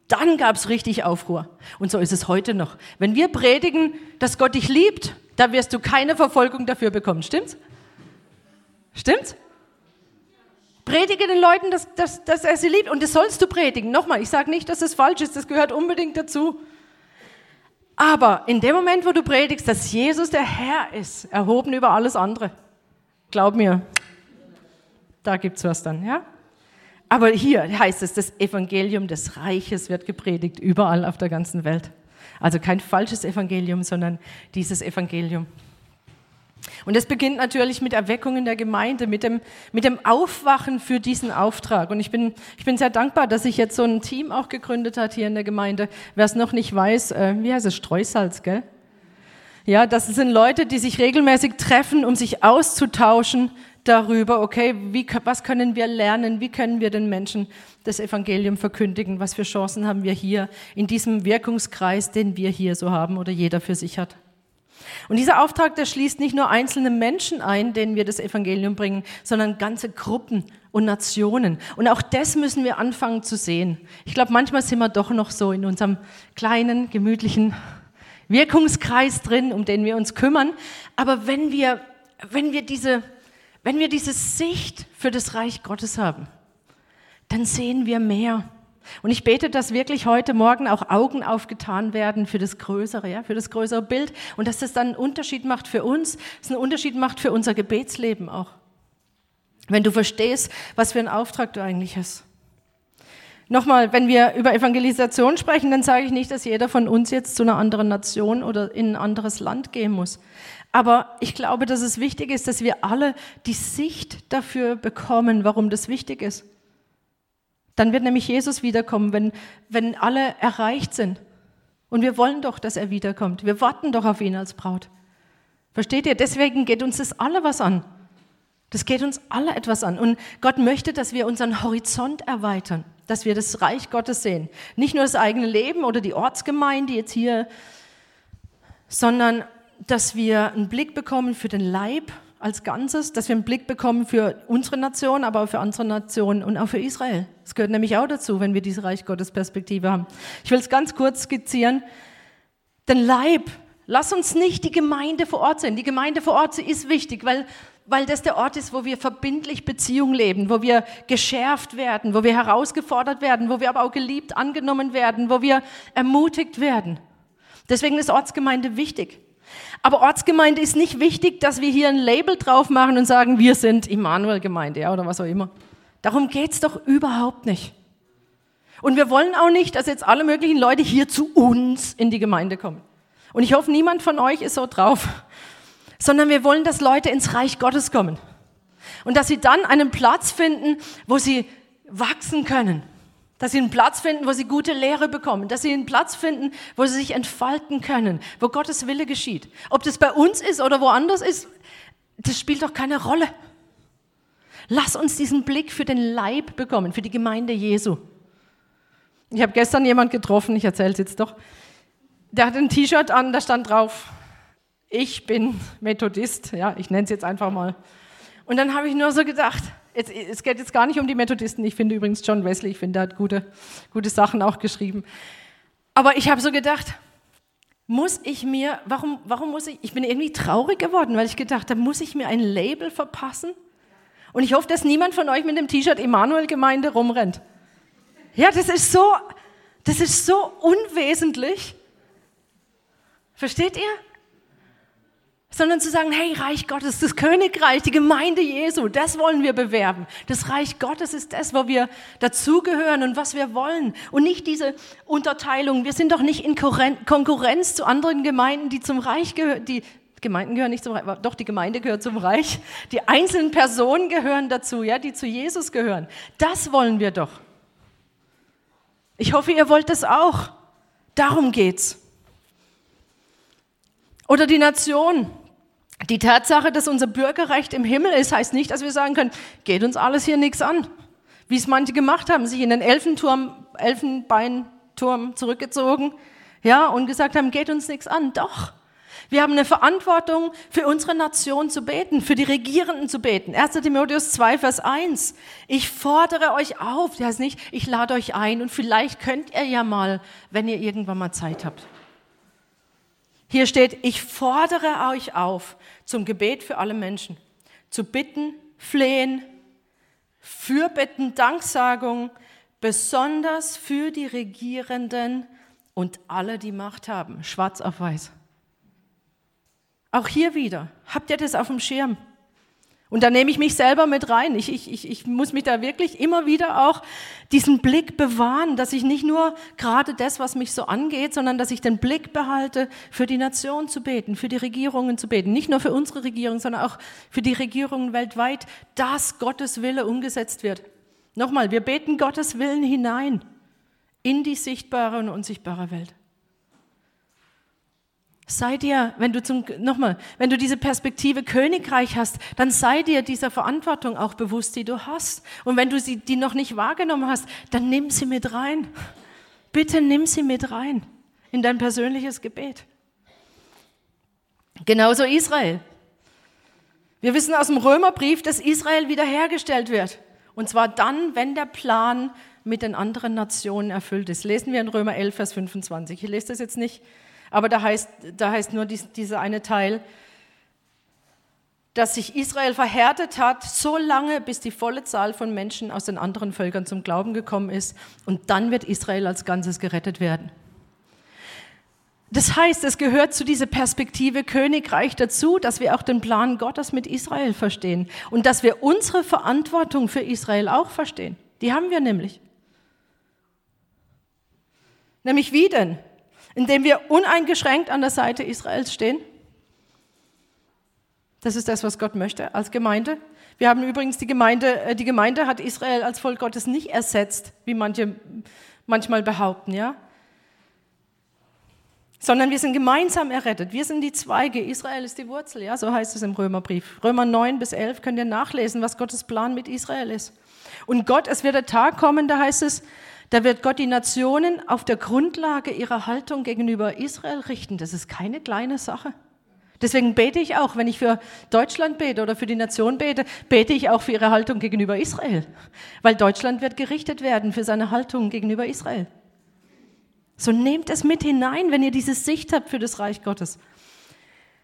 Dann gab es richtig Aufruhr. Und so ist es heute noch. Wenn wir predigen, dass Gott dich liebt, da wirst du keine Verfolgung dafür bekommen. Stimmt's? Stimmt's? Predige den Leuten, dass, dass, dass er sie liebt. Und das sollst du predigen. Nochmal, ich sage nicht, dass es falsch ist. Das gehört unbedingt dazu. Aber in dem Moment, wo du predigst, dass Jesus der Herr ist, erhoben über alles andere, glaub mir, da gibt es was dann, ja? Aber hier heißt es, das Evangelium des Reiches wird gepredigt, überall auf der ganzen Welt. Also kein falsches Evangelium, sondern dieses Evangelium. Und das beginnt natürlich mit Erweckung in der Gemeinde, mit dem, mit dem Aufwachen für diesen Auftrag. Und ich bin, ich bin sehr dankbar, dass sich jetzt so ein Team auch gegründet hat hier in der Gemeinde. Wer es noch nicht weiß, äh, wie heißt es, Streusalz, gell? Ja, das sind Leute, die sich regelmäßig treffen, um sich auszutauschen darüber, okay, wie, was können wir lernen, wie können wir den Menschen das Evangelium verkündigen, was für Chancen haben wir hier in diesem Wirkungskreis, den wir hier so haben oder jeder für sich hat. Und dieser Auftrag, der schließt nicht nur einzelne Menschen ein, denen wir das Evangelium bringen, sondern ganze Gruppen und Nationen. Und auch das müssen wir anfangen zu sehen. Ich glaube, manchmal sind wir doch noch so in unserem kleinen, gemütlichen Wirkungskreis drin, um den wir uns kümmern. Aber wenn wir, wenn wir diese, wenn wir diese Sicht für das Reich Gottes haben, dann sehen wir mehr. Und ich bete, dass wirklich heute Morgen auch Augen aufgetan werden für das Größere, ja, für das größere Bild und dass das dann einen Unterschied macht für uns, dass es einen Unterschied macht für unser Gebetsleben auch. Wenn du verstehst, was für einen Auftrag du eigentlich hast. Nochmal, wenn wir über Evangelisation sprechen, dann sage ich nicht, dass jeder von uns jetzt zu einer anderen Nation oder in ein anderes Land gehen muss. Aber ich glaube, dass es wichtig ist, dass wir alle die Sicht dafür bekommen, warum das wichtig ist. Dann wird nämlich Jesus wiederkommen, wenn, wenn alle erreicht sind. Und wir wollen doch, dass er wiederkommt. Wir warten doch auf ihn als Braut. Versteht ihr? Deswegen geht uns das alle was an. Das geht uns alle etwas an. Und Gott möchte, dass wir unseren Horizont erweitern, dass wir das Reich Gottes sehen. Nicht nur das eigene Leben oder die Ortsgemeinde jetzt hier, sondern dass wir einen Blick bekommen für den Leib als Ganzes, dass wir einen Blick bekommen für unsere Nation, aber auch für andere Nationen und auch für Israel. Das gehört nämlich auch dazu, wenn wir diese Reich Gottes Perspektive haben. Ich will es ganz kurz skizzieren. Den Leib, lass uns nicht die Gemeinde vor Ort sehen. Die Gemeinde vor Ort ist wichtig, weil, weil das der Ort ist, wo wir verbindlich Beziehung leben, wo wir geschärft werden, wo wir herausgefordert werden, wo wir aber auch geliebt angenommen werden, wo wir ermutigt werden. Deswegen ist Ortsgemeinde wichtig. Aber Ortsgemeinde ist nicht wichtig, dass wir hier ein Label drauf machen und sagen, wir sind Immanuel-Gemeinde ja, oder was auch immer. Darum geht es doch überhaupt nicht. Und wir wollen auch nicht, dass jetzt alle möglichen Leute hier zu uns in die Gemeinde kommen. Und ich hoffe, niemand von euch ist so drauf, sondern wir wollen, dass Leute ins Reich Gottes kommen. Und dass sie dann einen Platz finden, wo sie wachsen können, dass sie einen Platz finden, wo sie gute Lehre bekommen, dass sie einen Platz finden, wo sie sich entfalten können, wo Gottes Wille geschieht. Ob das bei uns ist oder woanders ist, das spielt doch keine Rolle. Lass uns diesen Blick für den Leib bekommen, für die Gemeinde Jesu. Ich habe gestern jemand getroffen, ich erzähle es jetzt doch. der hat ein T-Shirt an, da stand drauf, ich bin Methodist, ja, ich nenne es jetzt einfach mal. Und dann habe ich nur so gedacht, jetzt, es geht jetzt gar nicht um die Methodisten, ich finde übrigens John Wesley, ich finde, er hat gute, gute Sachen auch geschrieben. Aber ich habe so gedacht, muss ich mir, warum, warum muss ich, ich bin irgendwie traurig geworden, weil ich gedacht habe, muss ich mir ein Label verpassen? Und ich hoffe, dass niemand von euch mit dem T-Shirt Emanuel Gemeinde rumrennt. Ja, das ist so, das ist so unwesentlich. Versteht ihr? Sondern zu sagen, hey, Reich Gottes, das Königreich, die Gemeinde Jesu, das wollen wir bewerben. Das Reich Gottes ist das, wo wir dazugehören und was wir wollen. Und nicht diese Unterteilung. Wir sind doch nicht in Konkurrenz zu anderen Gemeinden, die zum Reich gehören. Die Gemeinden gehören nicht zum Reich, doch die Gemeinde gehört zum Reich. Die einzelnen Personen gehören dazu, ja, die zu Jesus gehören. Das wollen wir doch. Ich hoffe, ihr wollt das auch. Darum geht's. Oder die Nation. Die Tatsache, dass unser Bürgerrecht im Himmel ist, heißt nicht, dass wir sagen können, geht uns alles hier nichts an. Wie es manche gemacht haben, sich in den Elfenturm, Elfenbeinturm zurückgezogen, ja, und gesagt haben, geht uns nichts an. Doch. Wir haben eine Verantwortung, für unsere Nation zu beten, für die Regierenden zu beten. 1. Timotheus 2, Vers 1. Ich fordere euch auf, das heißt nicht, ich lade euch ein und vielleicht könnt ihr ja mal, wenn ihr irgendwann mal Zeit habt. Hier steht, ich fordere euch auf zum Gebet für alle Menschen, zu bitten, flehen, Fürbitten, Danksagung, besonders für die Regierenden und alle, die Macht haben, schwarz auf weiß. Auch hier wieder, habt ihr das auf dem Schirm? Und da nehme ich mich selber mit rein. Ich, ich, ich, ich muss mich da wirklich immer wieder auch diesen Blick bewahren, dass ich nicht nur gerade das, was mich so angeht, sondern dass ich den Blick behalte, für die Nation zu beten, für die Regierungen zu beten. Nicht nur für unsere Regierung, sondern auch für die Regierungen weltweit, dass Gottes Wille umgesetzt wird. Nochmal, wir beten Gottes Willen hinein in die sichtbare und unsichtbare Welt. Sei dir, wenn du zum, nochmal, wenn du diese Perspektive Königreich hast, dann sei dir dieser Verantwortung auch bewusst, die du hast. Und wenn du sie, die noch nicht wahrgenommen hast, dann nimm sie mit rein. Bitte nimm sie mit rein in dein persönliches Gebet. Genauso Israel. Wir wissen aus dem Römerbrief, dass Israel wiederhergestellt wird. Und zwar dann, wenn der Plan mit den anderen Nationen erfüllt ist. Lesen wir in Römer 11, Vers 25. Ich lese das jetzt nicht aber da heißt, da heißt nur dies, dieser eine Teil, dass sich Israel verhärtet hat, so lange, bis die volle Zahl von Menschen aus den anderen Völkern zum Glauben gekommen ist. Und dann wird Israel als Ganzes gerettet werden. Das heißt, es gehört zu dieser Perspektive Königreich dazu, dass wir auch den Plan Gottes mit Israel verstehen und dass wir unsere Verantwortung für Israel auch verstehen. Die haben wir nämlich. Nämlich wie denn? Indem wir uneingeschränkt an der Seite Israels stehen. Das ist das, was Gott möchte als Gemeinde. Wir haben übrigens die Gemeinde, äh, die Gemeinde hat Israel als Volk Gottes nicht ersetzt, wie manche manchmal behaupten, ja. Sondern wir sind gemeinsam errettet. Wir sind die Zweige. Israel ist die Wurzel, ja. So heißt es im Römerbrief. Römer 9 bis 11 könnt ihr nachlesen, was Gottes Plan mit Israel ist. Und Gott, es wird der Tag kommen, da heißt es, da wird Gott die Nationen auf der Grundlage ihrer Haltung gegenüber Israel richten. Das ist keine kleine Sache. Deswegen bete ich auch, wenn ich für Deutschland bete oder für die Nation bete, bete ich auch für ihre Haltung gegenüber Israel. Weil Deutschland wird gerichtet werden für seine Haltung gegenüber Israel. So nehmt es mit hinein, wenn ihr diese Sicht habt für das Reich Gottes.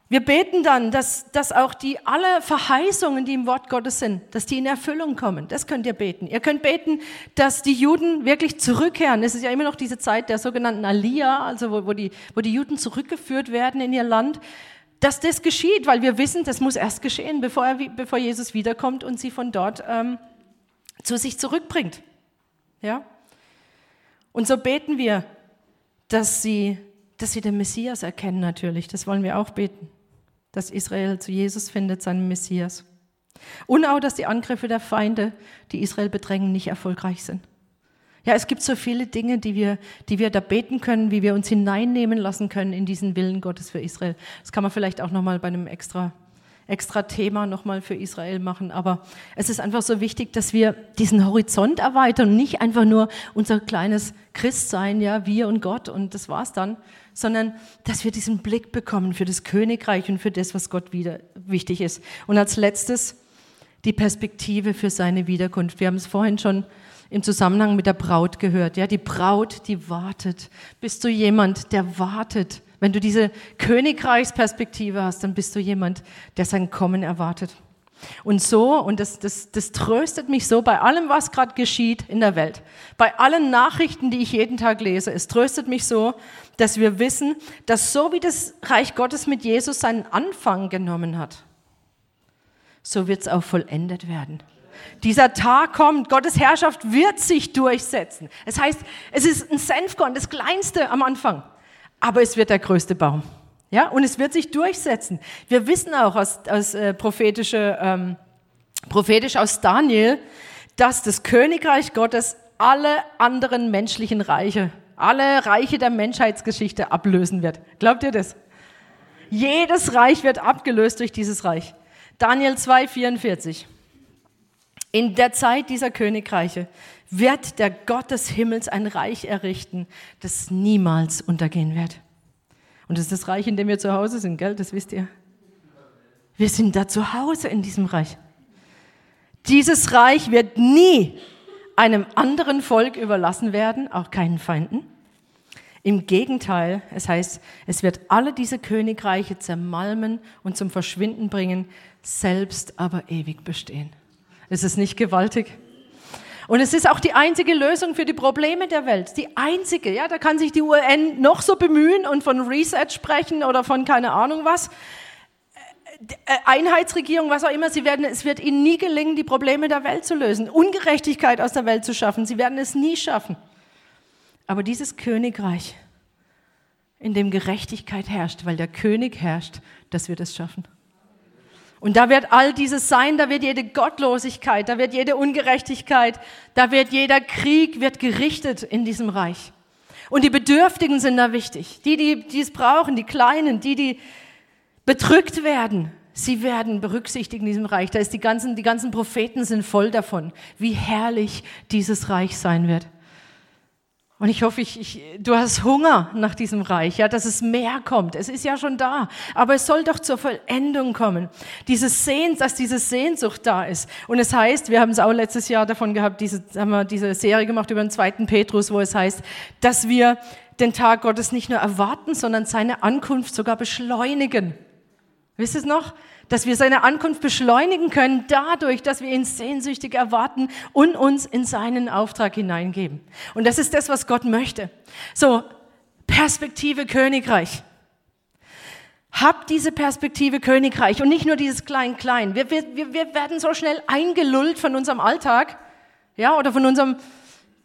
Wir beten dann, dass, dass auch die alle Verheißungen, die im Wort Gottes sind, dass die in Erfüllung kommen. Das könnt ihr beten. Ihr könnt beten, dass die Juden wirklich zurückkehren. Es ist ja immer noch diese Zeit der sogenannten Aliyah, also wo, wo, die, wo die Juden zurückgeführt werden in ihr Land. Dass das geschieht, weil wir wissen, das muss erst geschehen, bevor, er, bevor Jesus wiederkommt und sie von dort ähm, zu sich zurückbringt. Ja? Und so beten wir, dass sie, dass sie den Messias erkennen natürlich. Das wollen wir auch beten dass Israel zu Jesus findet, seinem Messias. Und auch, dass die Angriffe der Feinde, die Israel bedrängen, nicht erfolgreich sind. Ja, es gibt so viele Dinge, die wir, die wir da beten können, wie wir uns hineinnehmen lassen können in diesen Willen Gottes für Israel. Das kann man vielleicht auch nochmal bei einem extra, extra Thema nochmal für Israel machen. Aber es ist einfach so wichtig, dass wir diesen Horizont erweitern nicht einfach nur unser kleines Christsein, ja, wir und Gott und das war's dann, sondern dass wir diesen Blick bekommen für das Königreich und für das, was Gott wieder wichtig ist. Und als letztes die Perspektive für seine Wiederkunft. Wir haben es vorhin schon im Zusammenhang mit der Braut gehört. Ja, die Braut, die wartet. Bist du jemand, der wartet? Wenn du diese Königreichsperspektive hast, dann bist du jemand, der sein Kommen erwartet. Und so, und das, das, das tröstet mich so bei allem, was gerade geschieht in der Welt, bei allen Nachrichten, die ich jeden Tag lese, es tröstet mich so, dass wir wissen, dass so wie das Reich Gottes mit Jesus seinen Anfang genommen hat, so wird es auch vollendet werden. Dieser Tag kommt, Gottes Herrschaft wird sich durchsetzen. Es heißt, es ist ein Senfkorn, das kleinste am Anfang, aber es wird der größte Baum. Ja, und es wird sich durchsetzen. Wir wissen auch aus, aus äh, prophetische, ähm, prophetisch aus Daniel, dass das Königreich Gottes alle anderen menschlichen Reiche, alle Reiche der Menschheitsgeschichte ablösen wird. Glaubt ihr das? Jedes Reich wird abgelöst durch dieses Reich. Daniel 2, 44. In der Zeit dieser Königreiche wird der Gott des Himmels ein Reich errichten, das niemals untergehen wird. Und das ist das Reich, in dem wir zu Hause sind, gell? Das wisst ihr. Wir sind da zu Hause in diesem Reich. Dieses Reich wird nie einem anderen Volk überlassen werden, auch keinen Feinden. Im Gegenteil, es heißt, es wird alle diese Königreiche zermalmen und zum Verschwinden bringen, selbst aber ewig bestehen. Ist es nicht gewaltig? Und es ist auch die einzige Lösung für die Probleme der Welt. Die einzige, ja, da kann sich die UN noch so bemühen und von Reset sprechen oder von keine Ahnung was. Äh, Einheitsregierung, was auch immer, sie werden, es wird ihnen nie gelingen, die Probleme der Welt zu lösen, Ungerechtigkeit aus der Welt zu schaffen. Sie werden es nie schaffen. Aber dieses Königreich, in dem Gerechtigkeit herrscht, weil der König herrscht, das wird es schaffen. Und da wird all dieses sein, da wird jede Gottlosigkeit, da wird jede Ungerechtigkeit, da wird jeder Krieg wird gerichtet in diesem Reich. Und die Bedürftigen sind da wichtig. Die, die, die es brauchen, die Kleinen, die, die bedrückt werden, sie werden berücksichtigt in diesem Reich. Da ist die ganzen, die ganzen Propheten sind voll davon, wie herrlich dieses Reich sein wird. Und ich hoffe, ich, ich, du hast Hunger nach diesem Reich, ja, dass es mehr kommt. Es ist ja schon da, aber es soll doch zur Vollendung kommen. Diese Sehnsucht, dass diese Sehnsucht da ist. Und es heißt, wir haben es auch letztes Jahr davon gehabt, diese, haben wir diese Serie gemacht über den zweiten Petrus, wo es heißt, dass wir den Tag Gottes nicht nur erwarten, sondern seine Ankunft sogar beschleunigen. Wisst ihr es noch? Dass wir seine Ankunft beschleunigen können dadurch, dass wir ihn sehnsüchtig erwarten und uns in seinen Auftrag hineingeben. Und das ist das, was Gott möchte. So, Perspektive Königreich. Hab diese Perspektive Königreich und nicht nur dieses Klein-Klein. Wir, wir, wir werden so schnell eingelullt von unserem Alltag, ja, oder von unserem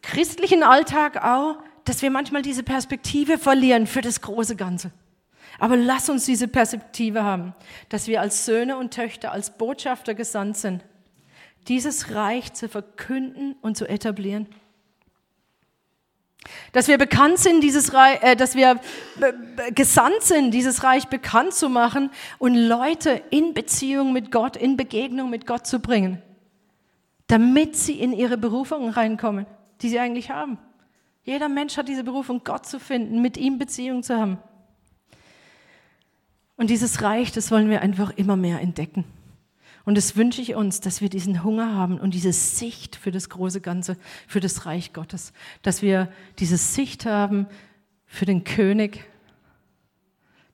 christlichen Alltag auch, dass wir manchmal diese Perspektive verlieren für das große Ganze. Aber lass uns diese Perspektive haben, dass wir als Söhne und Töchter, als Botschafter gesandt sind, dieses Reich zu verkünden und zu etablieren. Dass wir bekannt sind, dieses Reich, äh, dass wir gesandt sind, dieses Reich bekannt zu machen und Leute in Beziehung mit Gott, in Begegnung mit Gott zu bringen, damit sie in ihre Berufung reinkommen, die sie eigentlich haben. Jeder Mensch hat diese Berufung, Gott zu finden, mit ihm Beziehung zu haben. Und dieses Reich, das wollen wir einfach immer mehr entdecken. Und das wünsche ich uns, dass wir diesen Hunger haben und diese Sicht für das große Ganze, für das Reich Gottes. Dass wir diese Sicht haben für den König.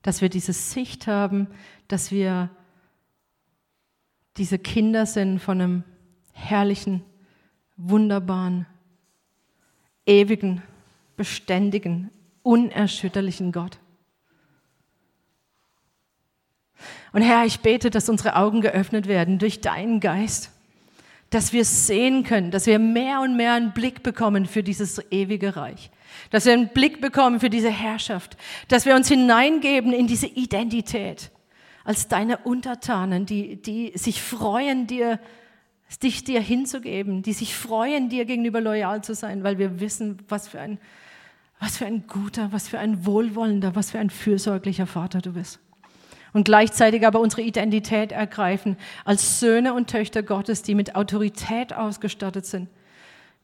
Dass wir diese Sicht haben, dass wir diese Kinder sind von einem herrlichen, wunderbaren, ewigen, beständigen, unerschütterlichen Gott. Und Herr, ich bete, dass unsere Augen geöffnet werden durch deinen Geist, dass wir sehen können, dass wir mehr und mehr einen Blick bekommen für dieses ewige Reich, dass wir einen Blick bekommen für diese Herrschaft, dass wir uns hineingeben in diese Identität als deine Untertanen, die, die sich freuen, dir, dich dir hinzugeben, die sich freuen, dir gegenüber loyal zu sein, weil wir wissen, was für ein, was für ein guter, was für ein wohlwollender, was für ein fürsorglicher Vater du bist. Und gleichzeitig aber unsere Identität ergreifen als Söhne und Töchter Gottes, die mit Autorität ausgestattet sind,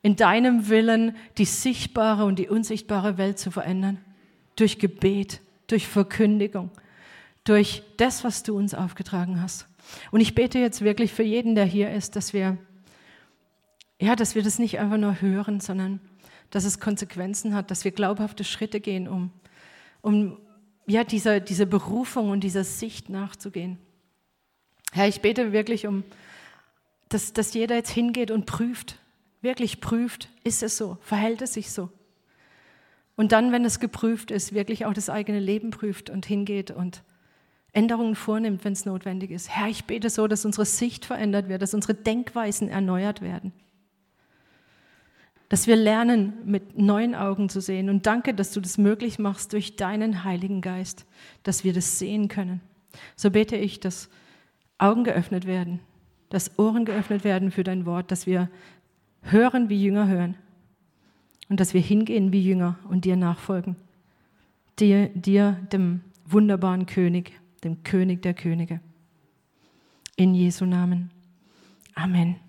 in deinem Willen die sichtbare und die unsichtbare Welt zu verändern, durch Gebet, durch Verkündigung, durch das, was du uns aufgetragen hast. Und ich bete jetzt wirklich für jeden, der hier ist, dass wir, ja, dass wir das nicht einfach nur hören, sondern dass es Konsequenzen hat, dass wir glaubhafte Schritte gehen, um, um ja, dieser, dieser Berufung und dieser Sicht nachzugehen. Herr, ich bete wirklich um, dass, dass jeder jetzt hingeht und prüft, wirklich prüft, ist es so, verhält es sich so. Und dann, wenn es geprüft ist, wirklich auch das eigene Leben prüft und hingeht und Änderungen vornimmt, wenn es notwendig ist. Herr, ich bete so, dass unsere Sicht verändert wird, dass unsere Denkweisen erneuert werden. Dass wir lernen, mit neuen Augen zu sehen. Und danke, dass du das möglich machst durch deinen Heiligen Geist, dass wir das sehen können. So bete ich, dass Augen geöffnet werden, dass Ohren geöffnet werden für dein Wort, dass wir hören, wie Jünger hören. Und dass wir hingehen wie Jünger und dir nachfolgen. Dir, dir dem wunderbaren König, dem König der Könige. In Jesu Namen. Amen.